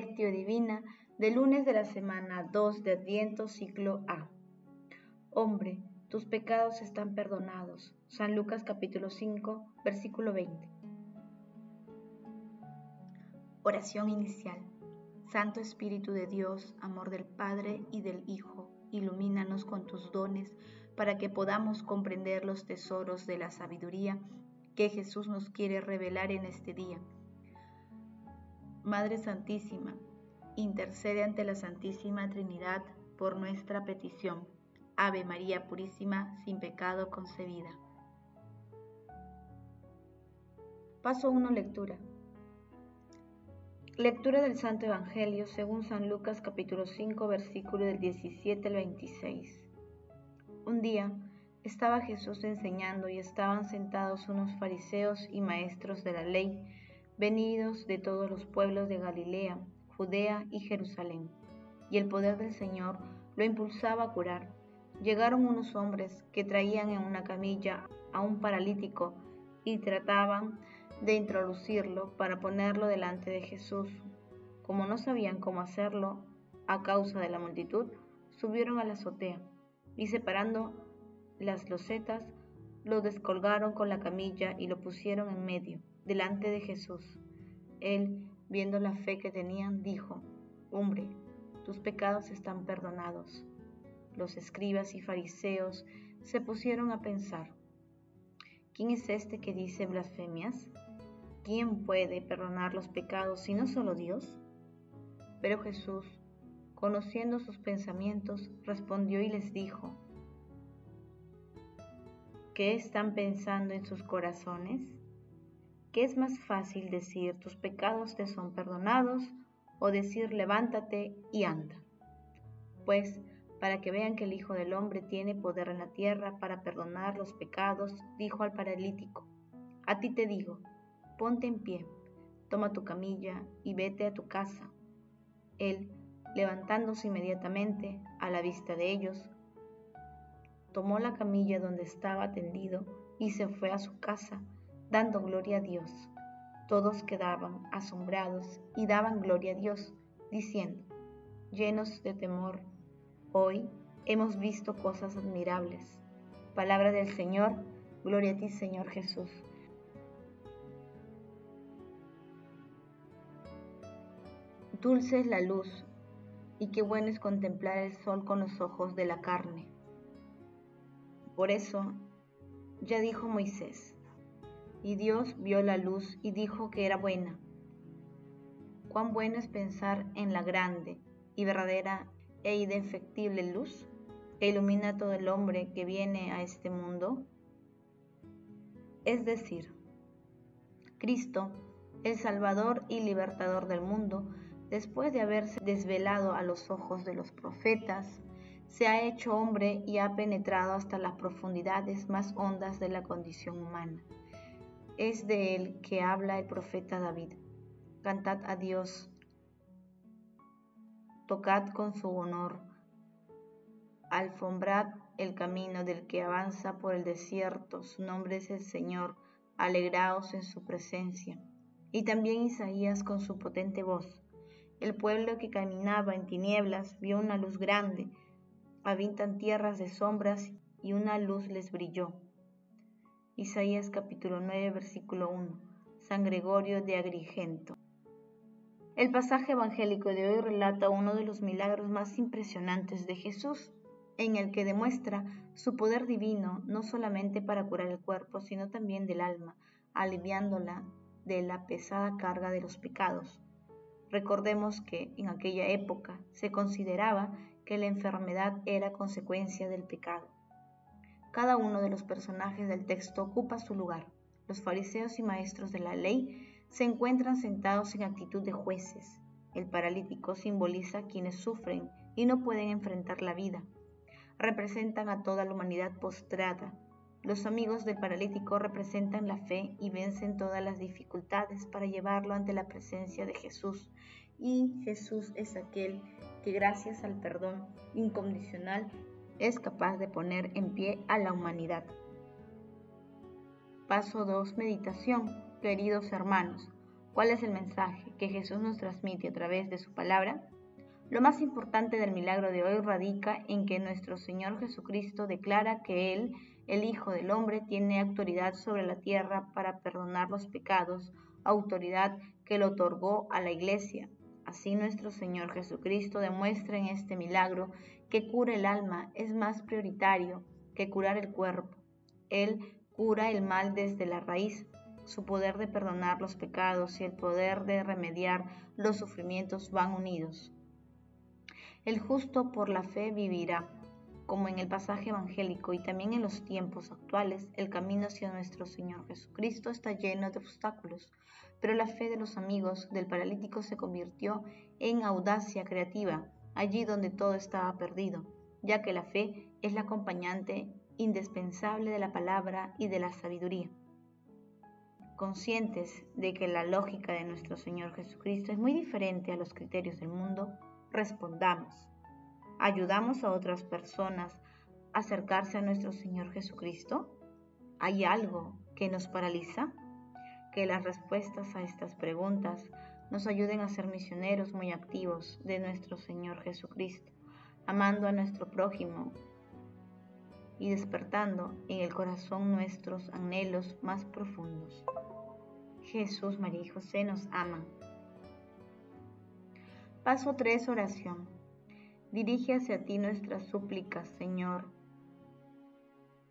Divina del lunes de la semana 2 de Adviento, ciclo A. Hombre, tus pecados están perdonados. San Lucas capítulo 5, versículo 20. Oración inicial. Santo Espíritu de Dios, amor del Padre y del Hijo, ilumínanos con tus dones para que podamos comprender los tesoros de la sabiduría que Jesús nos quiere revelar en este día. Madre Santísima, intercede ante la Santísima Trinidad por nuestra petición. Ave María Purísima, sin pecado concebida. Paso 1. Lectura. Lectura del Santo Evangelio según San Lucas capítulo 5 versículo del 17 al 26. Un día, estaba Jesús enseñando y estaban sentados unos fariseos y maestros de la ley, venidos de todos los pueblos de Galilea, Judea y Jerusalén. Y el poder del Señor lo impulsaba a curar. Llegaron unos hombres que traían en una camilla a un paralítico y trataban de introducirlo para ponerlo delante de Jesús. Como no sabían cómo hacerlo a causa de la multitud, subieron a la azotea y separando las losetas, lo descolgaron con la camilla y lo pusieron en medio, delante de Jesús. Él, viendo la fe que tenían, dijo, Hombre, tus pecados están perdonados. Los escribas y fariseos se pusieron a pensar, ¿quién es este que dice blasfemias? ¿Quién puede perdonar los pecados si no solo Dios? Pero Jesús, conociendo sus pensamientos, respondió y les dijo, ¿Qué están pensando en sus corazones? ¿Qué es más fácil decir tus pecados te son perdonados o decir levántate y anda? Pues para que vean que el Hijo del Hombre tiene poder en la tierra para perdonar los pecados, dijo al paralítico, a ti te digo, ponte en pie, toma tu camilla y vete a tu casa. Él, levantándose inmediatamente a la vista de ellos, tomó la camilla donde estaba tendido y se fue a su casa, dando gloria a Dios. Todos quedaban asombrados y daban gloria a Dios, diciendo, llenos de temor, hoy hemos visto cosas admirables. Palabra del Señor, gloria a ti Señor Jesús. Dulce es la luz, y qué bueno es contemplar el sol con los ojos de la carne. Por eso, ya dijo Moisés, y Dios vio la luz y dijo que era buena. Cuán bueno es pensar en la grande y verdadera e indefectible luz que ilumina todo el hombre que viene a este mundo. Es decir, Cristo, el Salvador y Libertador del mundo, después de haberse desvelado a los ojos de los profetas, se ha hecho hombre y ha penetrado hasta las profundidades más hondas de la condición humana. Es de él que habla el profeta David. Cantad a Dios, tocad con su honor, alfombrad el camino del que avanza por el desierto, su nombre es el Señor, alegraos en su presencia. Y también Isaías con su potente voz. El pueblo que caminaba en tinieblas vio una luz grande, habitan tierras de sombras y una luz les brilló. Isaías capítulo 9 versículo 1. San Gregorio de Agrigento. El pasaje evangélico de hoy relata uno de los milagros más impresionantes de Jesús, en el que demuestra su poder divino no solamente para curar el cuerpo, sino también del alma, aliviándola de la pesada carga de los pecados. Recordemos que en aquella época se consideraba que la enfermedad era consecuencia del pecado. Cada uno de los personajes del texto ocupa su lugar. Los fariseos y maestros de la ley se encuentran sentados en actitud de jueces. El paralítico simboliza quienes sufren y no pueden enfrentar la vida. Representan a toda la humanidad postrada. Los amigos del paralítico representan la fe y vencen todas las dificultades para llevarlo ante la presencia de Jesús. Y Jesús es aquel que gracias al perdón incondicional es capaz de poner en pie a la humanidad. Paso 2. Meditación. Queridos hermanos, ¿Cuál es el mensaje que Jesús nos transmite a través de su palabra? Lo más importante del milagro de hoy radica en que nuestro Señor Jesucristo declara que Él, el Hijo del Hombre, tiene autoridad sobre la tierra para perdonar los pecados, autoridad que le otorgó a la Iglesia. Así nuestro Señor Jesucristo demuestra en este milagro que cura el alma es más prioritario que curar el cuerpo. Él cura el mal desde la raíz. Su poder de perdonar los pecados y el poder de remediar los sufrimientos van unidos. El justo por la fe vivirá. Como en el pasaje evangélico y también en los tiempos actuales, el camino hacia nuestro Señor Jesucristo está lleno de obstáculos, pero la fe de los amigos del paralítico se convirtió en audacia creativa, allí donde todo estaba perdido, ya que la fe es la acompañante indispensable de la palabra y de la sabiduría. Conscientes de que la lógica de nuestro Señor Jesucristo es muy diferente a los criterios del mundo, respondamos. ¿Ayudamos a otras personas a acercarse a nuestro Señor Jesucristo? ¿Hay algo que nos paraliza? Que las respuestas a estas preguntas nos ayuden a ser misioneros muy activos de nuestro Señor Jesucristo, amando a nuestro prójimo y despertando en el corazón nuestros anhelos más profundos. Jesús, María y José nos aman Paso 3. Oración. Dirige hacia ti nuestras súplicas, Señor,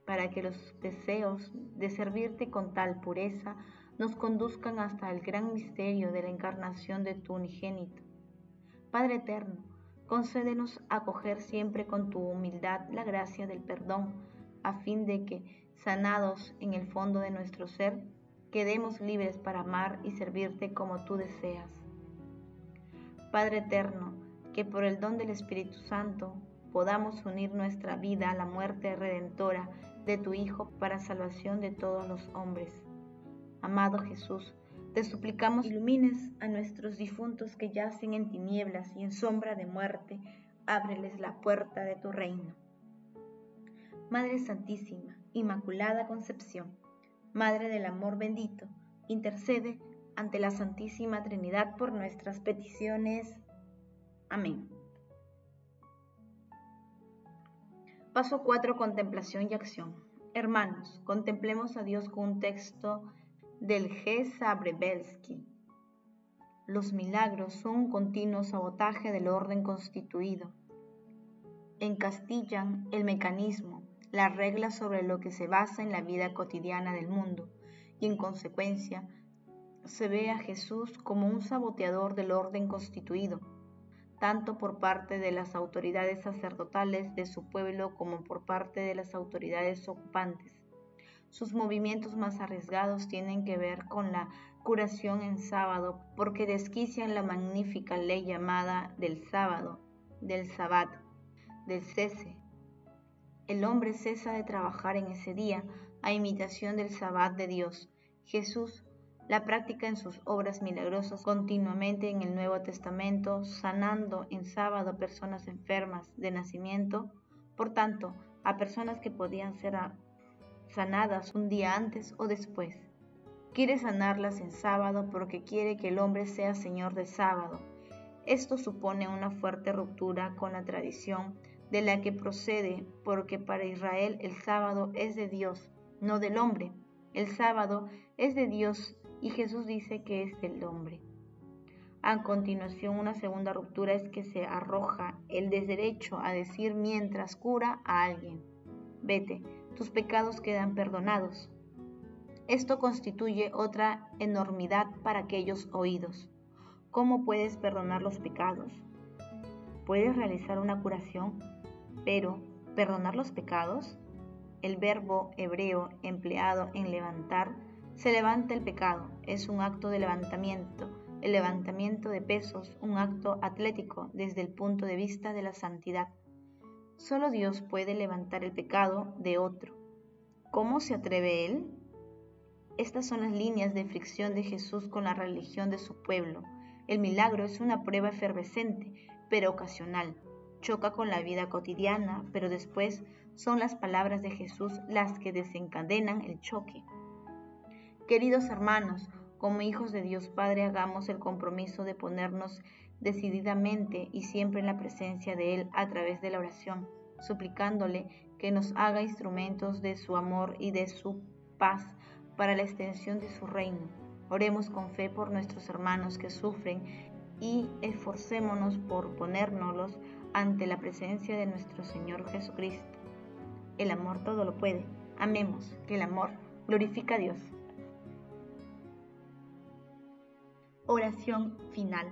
para que los deseos de servirte con tal pureza nos conduzcan hasta el gran misterio de la encarnación de tu unigénito. Padre eterno, concédenos acoger siempre con tu humildad la gracia del perdón, a fin de que, sanados en el fondo de nuestro ser, quedemos libres para amar y servirte como tú deseas. Padre eterno, que por el don del Espíritu Santo podamos unir nuestra vida a la muerte redentora de tu Hijo para salvación de todos los hombres. Amado Jesús, te suplicamos ilumines a nuestros difuntos que yacen en tinieblas y en sombra de muerte, ábreles la puerta de tu reino. Madre Santísima, Inmaculada Concepción, Madre del Amor bendito, intercede ante la Santísima Trinidad por nuestras peticiones. Amén. Paso 4. Contemplación y acción. Hermanos, contemplemos a Dios con un texto del G. Sabrebelsky. Los milagros son un continuo sabotaje del orden constituido. Encastillan el mecanismo, la regla sobre lo que se basa en la vida cotidiana del mundo y en consecuencia se ve a Jesús como un saboteador del orden constituido, tanto por parte de las autoridades sacerdotales de su pueblo como por parte de las autoridades ocupantes. Sus movimientos más arriesgados tienen que ver con la curación en sábado porque desquician la magnífica ley llamada del sábado, del sabbat, del cese. El hombre cesa de trabajar en ese día a imitación del sabbat de Dios. Jesús la práctica en sus obras milagrosas continuamente en el Nuevo Testamento, sanando en sábado personas enfermas de nacimiento, por tanto, a personas que podían ser sanadas un día antes o después. Quiere sanarlas en sábado porque quiere que el hombre sea Señor de sábado. Esto supone una fuerte ruptura con la tradición de la que procede, porque para Israel el sábado es de Dios, no del hombre. El sábado es de Dios y Jesús dice que es del hombre. A continuación, una segunda ruptura es que se arroja el desderecho a decir mientras cura a alguien, vete, tus pecados quedan perdonados. Esto constituye otra enormidad para aquellos oídos. ¿Cómo puedes perdonar los pecados? Puedes realizar una curación, pero ¿perdonar los pecados? El verbo hebreo empleado en levantar se levanta el pecado, es un acto de levantamiento, el levantamiento de pesos, un acto atlético desde el punto de vista de la santidad. Solo Dios puede levantar el pecado de otro. ¿Cómo se atreve Él? Estas son las líneas de fricción de Jesús con la religión de su pueblo. El milagro es una prueba efervescente, pero ocasional. Choca con la vida cotidiana, pero después son las palabras de Jesús las que desencadenan el choque. Queridos hermanos, Como hijos de Dios Padre, hagamos el compromiso de ponernos decididamente y siempre en la presencia de Él a través de la oración, suplicándole que nos haga instrumentos de su amor y de su paz para la extensión de su reino. Oremos con fe por nuestros hermanos que sufren y esforcémonos por ponérnoslos ante la presencia de nuestro Señor Jesucristo. El amor todo lo puede. Amemos, que el amor glorifica a Dios. Oración final.